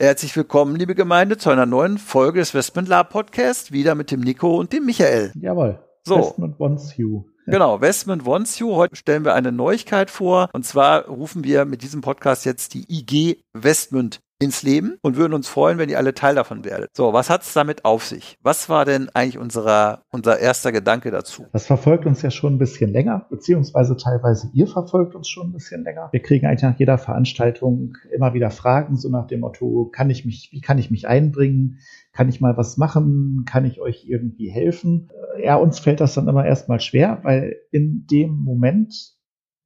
Herzlich willkommen, liebe Gemeinde, zu einer neuen Folge des Westman Lab Podcast, wieder mit dem Nico und dem Michael. Jawohl. So. Westman wants you. Genau, Westman wants you. Heute stellen wir eine Neuigkeit vor. Und zwar rufen wir mit diesem Podcast jetzt die IG Westmund ins Leben und würden uns freuen, wenn ihr alle Teil davon werdet. So, was hat es damit auf sich? Was war denn eigentlich unserer, unser erster Gedanke dazu? Das verfolgt uns ja schon ein bisschen länger, beziehungsweise teilweise ihr verfolgt uns schon ein bisschen länger. Wir kriegen eigentlich nach jeder Veranstaltung immer wieder Fragen, so nach dem Motto, kann ich mich, wie kann ich mich einbringen? Kann ich mal was machen? Kann ich euch irgendwie helfen? Ja, uns fällt das dann immer erstmal schwer, weil in dem Moment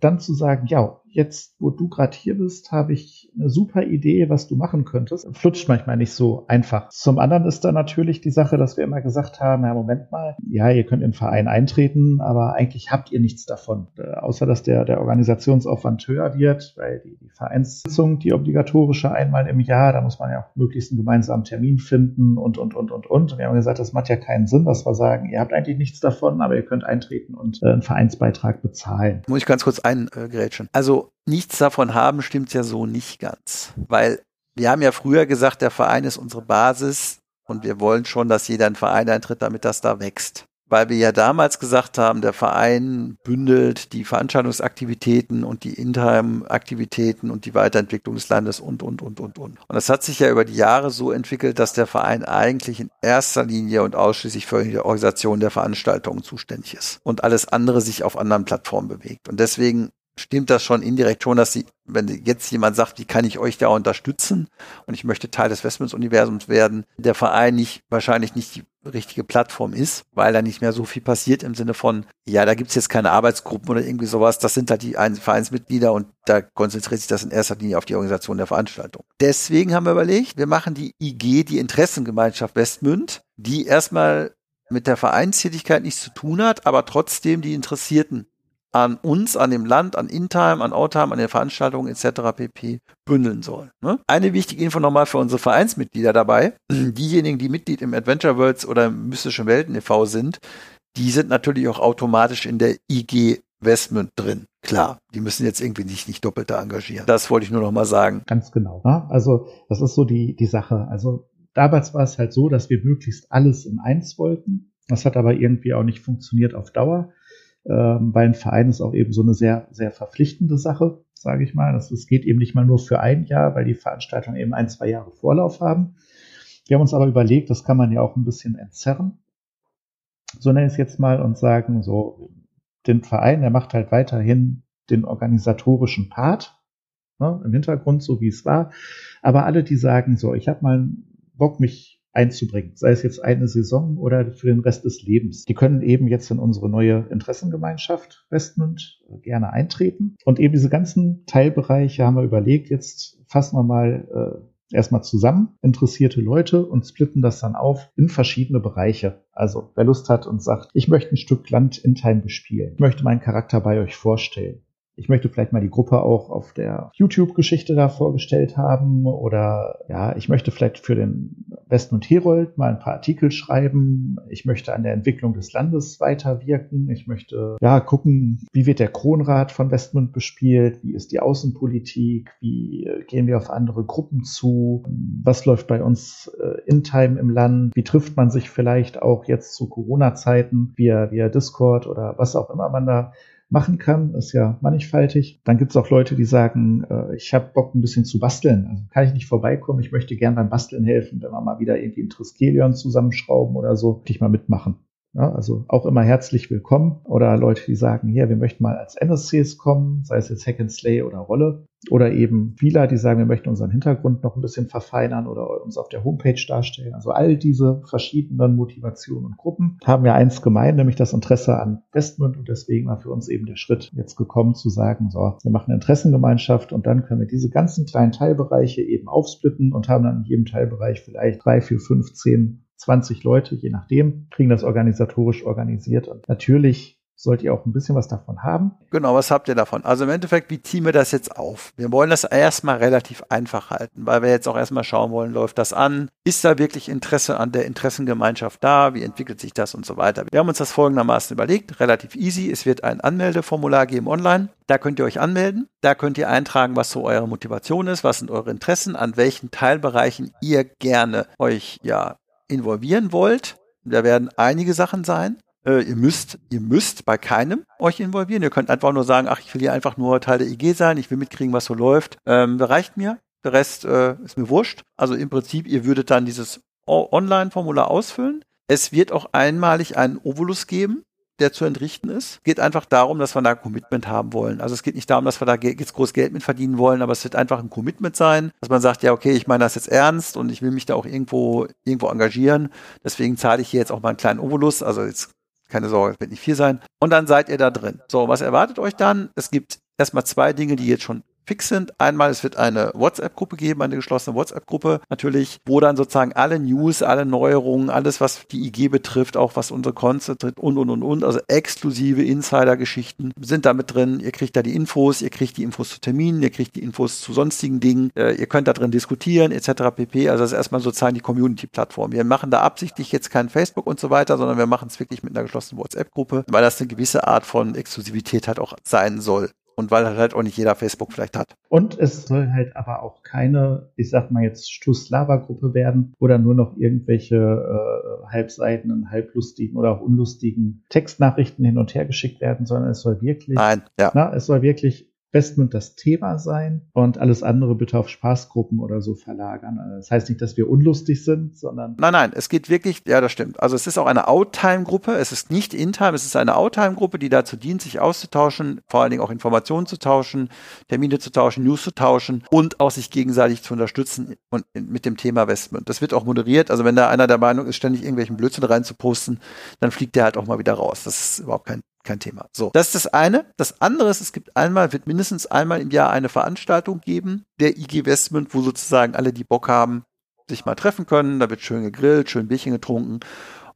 dann zu sagen, ja, jetzt, wo du gerade hier bist, habe ich eine super Idee, was du machen könntest. Flutscht manchmal nicht so einfach. Zum anderen ist da natürlich die Sache, dass wir immer gesagt haben, ja, Moment mal, ja, ihr könnt in den Verein eintreten, aber eigentlich habt ihr nichts davon. Äh, außer, dass der, der Organisationsaufwand höher wird, weil die, die Vereinssitzung, die obligatorische einmal im Jahr, da muss man ja auch möglichst einen gemeinsamen Termin finden und, und, und, und, und. Und wir haben gesagt, das macht ja keinen Sinn, dass wir sagen, ihr habt eigentlich nichts davon, aber ihr könnt eintreten und äh, einen Vereinsbeitrag bezahlen. Muss ich ganz kurz eingrätschen. Also nichts davon haben stimmt ja so nicht ganz. Weil wir haben ja früher gesagt, der Verein ist unsere Basis und wir wollen schon, dass jeder einen Verein eintritt, damit das da wächst. Weil wir ja damals gesagt haben, der Verein bündelt die Veranstaltungsaktivitäten und die Interim-Aktivitäten und die Weiterentwicklung des Landes und, und, und, und, und. Und das hat sich ja über die Jahre so entwickelt, dass der Verein eigentlich in erster Linie und ausschließlich für die Organisation der Veranstaltungen zuständig ist und alles andere sich auf anderen Plattformen bewegt. Und deswegen stimmt das schon indirekt schon, dass sie, wenn jetzt jemand sagt, wie kann ich euch da unterstützen und ich möchte Teil des Westmans-Universums werden, der Verein nicht, wahrscheinlich nicht die richtige Plattform ist, weil da nicht mehr so viel passiert im Sinne von, ja, da gibt's jetzt keine Arbeitsgruppen oder irgendwie sowas, das sind halt die Vereinsmitglieder und da konzentriert sich das in erster Linie auf die Organisation der Veranstaltung. Deswegen haben wir überlegt, wir machen die IG, die Interessengemeinschaft Westmünd, die erstmal mit der Vereinstätigkeit nichts zu tun hat, aber trotzdem die Interessierten an uns, an dem Land, an Intime, an Outtime, an den Veranstaltungen etc. pp. bündeln soll. Ne? Eine wichtige Info nochmal für unsere Vereinsmitglieder dabei. Diejenigen, die Mitglied im Adventure Worlds oder im Mystischen Welten e.V. sind, die sind natürlich auch automatisch in der IG Westmund drin. Klar, die müssen jetzt irgendwie nicht, nicht doppelt da engagieren. Das wollte ich nur noch mal sagen. Ganz genau. Ne? Also das ist so die, die Sache. Also damals war es halt so, dass wir möglichst alles in eins wollten. Das hat aber irgendwie auch nicht funktioniert auf Dauer ähm, bei einem Verein ist auch eben so eine sehr, sehr verpflichtende Sache, sage ich mal. Das, das geht eben nicht mal nur für ein Jahr, weil die Veranstaltungen eben ein, zwei Jahre Vorlauf haben. Wir haben uns aber überlegt, das kann man ja auch ein bisschen entzerren. So nenne ich es jetzt mal und sagen, so, den Verein, der macht halt weiterhin den organisatorischen Part ne, im Hintergrund, so wie es war. Aber alle, die sagen, so, ich habe mal Bock, mich einzubringen, sei es jetzt eine Saison oder für den Rest des Lebens. Die können eben jetzt in unsere neue Interessengemeinschaft Westmund äh, gerne eintreten. Und eben diese ganzen Teilbereiche haben wir überlegt, jetzt fassen wir mal äh, erstmal zusammen, interessierte Leute und splitten das dann auf in verschiedene Bereiche. Also wer Lust hat und sagt, ich möchte ein Stück Land in Time bespielen, ich möchte meinen Charakter bei euch vorstellen, ich möchte vielleicht mal die Gruppe auch auf der YouTube-Geschichte da vorgestellt haben oder ja, ich möchte vielleicht für den Westen und Herold mal ein paar Artikel schreiben. Ich möchte an der Entwicklung des Landes weiterwirken. Ich möchte ja gucken, wie wird der Kronrat von Westmund bespielt? Wie ist die Außenpolitik? Wie gehen wir auf andere Gruppen zu? Was läuft bei uns äh, in Time im Land? Wie trifft man sich vielleicht auch jetzt zu Corona-Zeiten via, via Discord oder was auch immer man da machen kann, ist ja mannigfaltig. Dann gibt es auch Leute, die sagen, äh, ich habe Bock ein bisschen zu basteln. Also kann ich nicht vorbeikommen, ich möchte gern beim Basteln helfen, wenn wir mal wieder irgendwie ein Triskelion zusammenschrauben oder so, ich mal mitmachen. Ja, also auch immer herzlich willkommen. Oder Leute, die sagen, hier, wir möchten mal als NSCs kommen, sei es jetzt Hack and Slay oder Rolle. Oder eben Spieler, die sagen, wir möchten unseren Hintergrund noch ein bisschen verfeinern oder uns auf der Homepage darstellen. Also all diese verschiedenen Motivationen und Gruppen haben ja eins gemein, nämlich das Interesse an Westmund. Und deswegen war für uns eben der Schritt jetzt gekommen zu sagen, so, wir machen eine Interessengemeinschaft und dann können wir diese ganzen kleinen Teilbereiche eben aufsplitten und haben dann in jedem Teilbereich vielleicht drei, vier, fünf, zehn 20 Leute, je nachdem, kriegen das organisatorisch organisiert. Und natürlich sollt ihr auch ein bisschen was davon haben. Genau, was habt ihr davon? Also im Endeffekt, wie ziehen wir das jetzt auf? Wir wollen das erstmal relativ einfach halten, weil wir jetzt auch erstmal schauen wollen, läuft das an? Ist da wirklich Interesse an der Interessengemeinschaft da? Wie entwickelt sich das und so weiter? Wir haben uns das folgendermaßen überlegt, relativ easy. Es wird ein Anmeldeformular geben online. Da könnt ihr euch anmelden. Da könnt ihr eintragen, was so eure Motivation ist, was sind eure Interessen, an welchen Teilbereichen ihr gerne euch ja involvieren wollt, da werden einige Sachen sein. Äh, ihr müsst, ihr müsst bei keinem euch involvieren. Ihr könnt einfach nur sagen, ach, ich will hier einfach nur Teil der IG sein, ich will mitkriegen, was so läuft. Ähm, reicht mir. Der Rest äh, ist mir wurscht. Also im Prinzip, ihr würdet dann dieses Online-Formular ausfüllen. Es wird auch einmalig einen Ovolus geben der zu entrichten ist. Geht einfach darum, dass wir da ein Commitment haben wollen. Also es geht nicht darum, dass wir da jetzt groß Geld mit verdienen wollen, aber es wird einfach ein Commitment sein, dass man sagt, ja, okay, ich meine das jetzt ernst und ich will mich da auch irgendwo, irgendwo engagieren. Deswegen zahle ich hier jetzt auch mal einen kleinen Obolus. Also jetzt keine Sorge, es wird nicht viel sein. Und dann seid ihr da drin. So, was erwartet euch dann? Es gibt erstmal zwei Dinge, die jetzt schon fix sind. Einmal, es wird eine WhatsApp-Gruppe geben, eine geschlossene WhatsApp-Gruppe natürlich, wo dann sozusagen alle News, alle Neuerungen, alles, was die IG betrifft, auch was unsere Cons betrifft und, und, und, und, also exklusive Insider-Geschichten sind damit drin. Ihr kriegt da die Infos, ihr kriegt die Infos zu Terminen, ihr kriegt die Infos zu sonstigen Dingen, äh, ihr könnt da drin diskutieren, etc. pp. Also das ist erstmal sozusagen die Community-Plattform. Wir machen da absichtlich jetzt kein Facebook und so weiter, sondern wir machen es wirklich mit einer geschlossenen WhatsApp-Gruppe, weil das eine gewisse Art von Exklusivität halt auch sein soll und weil halt auch nicht jeder Facebook vielleicht hat. Und es soll halt aber auch keine, ich sag mal jetzt Stuss-Lava-Gruppe werden oder nur noch irgendwelche äh, halbseitenen, halblustigen oder auch unlustigen Textnachrichten hin und her geschickt werden, sondern es soll wirklich, Nein, ja. na, es soll wirklich Investment das Thema sein und alles andere bitte auf Spaßgruppen oder so verlagern. Also das heißt nicht, dass wir unlustig sind, sondern. Nein, nein, es geht wirklich, ja, das stimmt. Also es ist auch eine Outtime-Gruppe. Es ist nicht In-Time, es ist eine Outtime-Gruppe, die dazu dient, sich auszutauschen, vor allen Dingen auch Informationen zu tauschen, Termine zu tauschen, News zu tauschen und auch sich gegenseitig zu unterstützen und mit dem Thema Investment. Das wird auch moderiert. Also wenn da einer der Meinung ist, ständig irgendwelchen Blödsinn reinzuposten, dann fliegt der halt auch mal wieder raus. Das ist überhaupt kein kein Thema. So, das ist das eine. Das andere ist, es gibt einmal, wird mindestens einmal im Jahr eine Veranstaltung geben, der IG Westment, wo sozusagen alle, die Bock haben, sich mal treffen können. Da wird schön gegrillt, schön Bierchen getrunken.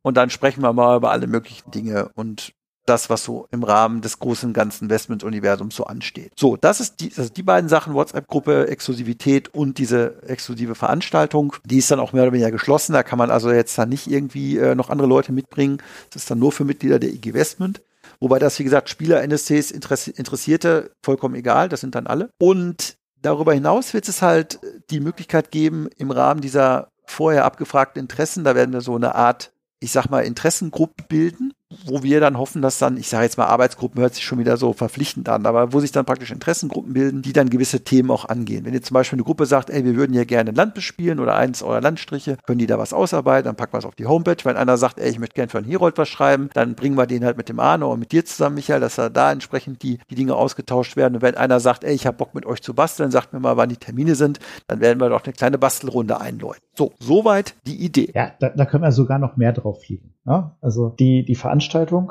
Und dann sprechen wir mal über alle möglichen Dinge und das, was so im Rahmen des großen ganzen Investment-Universums so ansteht. So, das ist die, also die beiden Sachen, WhatsApp-Gruppe, Exklusivität und diese exklusive Veranstaltung. Die ist dann auch mehr oder weniger geschlossen. Da kann man also jetzt dann nicht irgendwie äh, noch andere Leute mitbringen. Das ist dann nur für Mitglieder der IG Investment. Wobei das, wie gesagt, Spieler, NSCs, Interessierte, vollkommen egal, das sind dann alle. Und darüber hinaus wird es halt die Möglichkeit geben, im Rahmen dieser vorher abgefragten Interessen, da werden wir so eine Art, ich sag mal, Interessengruppe bilden, wo wir dann hoffen, dass dann, ich sage jetzt mal, Arbeitsgruppen hört sich schon wieder so verpflichtend an, aber wo sich dann praktisch Interessengruppen bilden, die dann gewisse Themen auch angehen. Wenn ihr zum Beispiel eine Gruppe sagt, ey, wir würden hier gerne ein Land bespielen oder eins eurer Landstriche, können die da was ausarbeiten, dann packen wir es auf die Homepage. Wenn einer sagt, ey, ich möchte gerne für einen Herold was schreiben, dann bringen wir den halt mit dem Arno und mit dir zusammen, Michael, dass da entsprechend die, die Dinge ausgetauscht werden. Und wenn einer sagt, ey, ich habe Bock mit euch zu basteln, sagt mir mal, wann die Termine sind, dann werden wir doch eine kleine Bastelrunde einläuten. So, soweit die Idee. Ja, da, da können wir sogar noch mehr drauf fliegen. Ja? Also die, die Veranstaltung,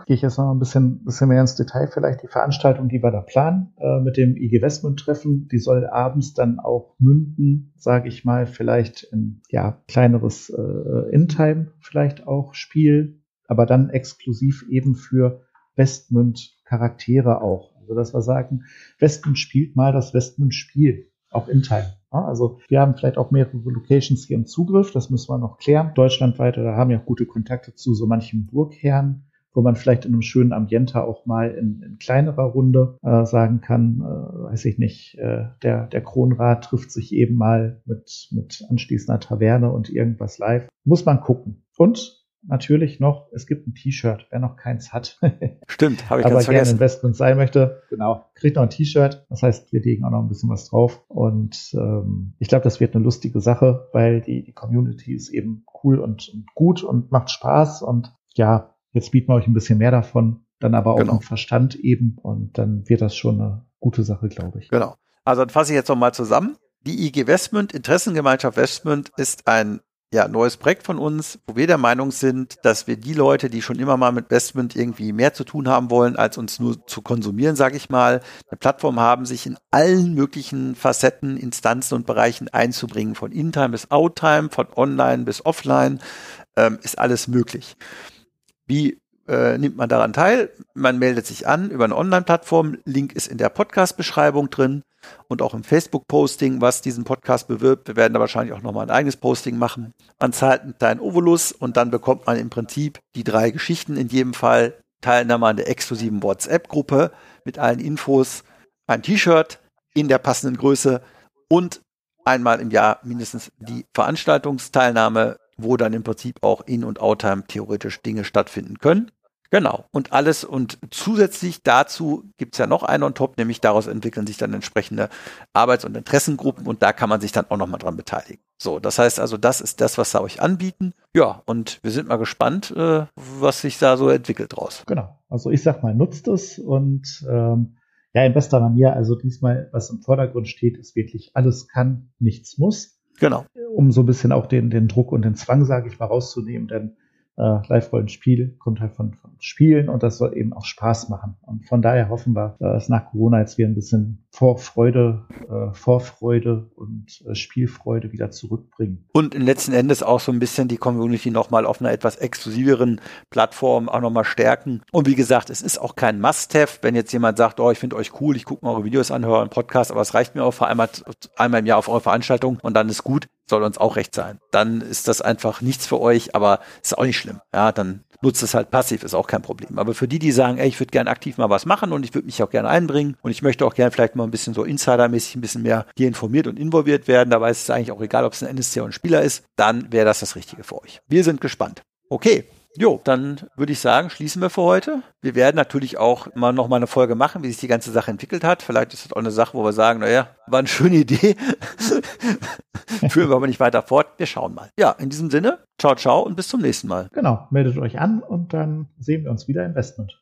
gehe ich jetzt noch ein bisschen, bisschen mehr ins Detail vielleicht, die Veranstaltung, die wir da planen äh, mit dem IG Westmund Treffen, die soll abends dann auch münden, sage ich mal, vielleicht in ja kleineres äh, In-Time vielleicht auch Spiel, aber dann exklusiv eben für Westmund Charaktere auch. Also dass wir sagen, Westmund spielt mal das Westmund Spiel, auch In-Time. Also wir haben vielleicht auch mehrere Locations hier im Zugriff, das müssen wir noch klären. Deutschlandweit, da haben wir auch gute Kontakte zu so manchen Burgherren, wo man vielleicht in einem schönen Ambiente auch mal in, in kleinerer Runde äh, sagen kann, äh, weiß ich nicht, äh, der, der Kronrat trifft sich eben mal mit, mit anschließender Taverne und irgendwas live. Muss man gucken. Und natürlich noch, es gibt ein T-Shirt, wer noch keins hat. Stimmt, habe ich Aber ganz gerne Investment sein möchte, genau, kriegt noch ein T-Shirt. Das heißt, wir legen auch noch ein bisschen was drauf. Und ähm, ich glaube, das wird eine lustige Sache, weil die, die Community ist eben cool und, und gut und macht Spaß. Und ja, jetzt bieten wir euch ein bisschen mehr davon, dann aber auch Genau. mit Verstand eben und dann wird das schon eine gute Sache, glaube ich. Genau. Also dann fasse ich jetzt nochmal zusammen. Die IG Westmünd, Interessengemeinschaft Westmünd, ist ein ja, neues Projekt von uns, wo wir der Meinung sind, dass wir die Leute, die schon immer mal mit Westmünd irgendwie mehr zu tun haben wollen, als uns nur zu konsumieren, sage ich mal, eine Plattform haben, sich in allen möglichen Facetten, Instanzen und Bereichen einzubringen, von In-Time bis Out-Time, von Online bis Offline, ähm, ist alles möglich. Wie äh, nimmt man daran teil? Man meldet sich an über eine Online-Plattform. Link ist in der Podcast-Beschreibung drin und auch im Facebook-Posting, was diesen Podcast bewirbt. Wir werden da wahrscheinlich auch nochmal ein eigenes Posting machen. Man zahlt einen kleinen Ovolus und dann bekommt man im Prinzip die drei Geschichten in jedem Fall. Teilnahme an der exklusiven WhatsApp-Gruppe mit allen Infos, ein T-Shirt in der passenden Größe und einmal im Jahr mindestens die Veranstaltungsteilnahme, wo dann im Prinzip auch In- und Outtime theoretisch Dinge stattfinden können. Genau. Und alles und zusätzlich dazu gibt's ja noch einen on top, nämlich daraus entwickeln sich dann entsprechende Arbeits- und Interessengruppen und da kann man sich dann auch nochmal dran beteiligen. So, das heißt also, das ist das, was sie euch anbieten. Ja, und wir sind mal gespannt, äh, was sich da so entwickelt draus. Genau. Also ich sag mal, nutzt es und ähm, ja, in bester Manier, also diesmal, was im Vordergrund steht, ist wirklich alles kann, nichts muss, Genau. um so ein bisschen auch den, den Druck und den Zwang, sage ich mal, rauszunehmen, denn äh, Live-Rollenspiel kommt halt von, von Spielen und das soll eben auch Spaß machen. Und von daher hoffen wir, äh, dass nach Corona jetzt wieder ein bisschen Vorfreude, äh, Vorfreude und äh, Spielfreude wieder zurückbringen. Und letzten Endes auch so ein bisschen die Community nochmal auf einer etwas exklusiveren Plattform auch nochmal stärken. Und wie gesagt, es ist auch kein Must-Have, wenn jetzt jemand sagt, oh, ich finde euch cool, ich gucke mal eure Videos an, höre einen Podcast, aber es reicht mir auch für einmal, einmal im Jahr auf eure Veranstaltung und dann ist gut, soll uns auch recht sein. Dann ist das einfach nichts für euch, aber ist auch nicht schlimm. Ja, dann nutzt es halt passiv, ist auch kein Problem. Aber für die, die sagen, ey, ich würde gerne aktiv mal was machen und ich würde mich auch gerne einbringen und ich möchte auch gerne vielleicht mal ein bisschen so insidermäßig ein bisschen mehr hier informiert und involviert werden, dabei ist es eigentlich auch egal, ob es ein NSC oder ein Spieler ist, dann wäre das das Richtige für euch. Wir sind gespannt. Okay. Jo, dann würde ich sagen, schließen wir für heute. Wir werden natürlich auch mal noch mal eine Folge machen, wie sich die ganze Sache entwickelt hat. Vielleicht ist das auch eine Sache, wo wir sagen, naja, war eine schöne Idee. Führen wir aber nicht weiter fort. Wir schauen mal. Ja, in diesem Sinne, ciao, ciao und bis zum nächsten Mal. Genau, meldet euch an und dann sehen wir uns wieder im Investment.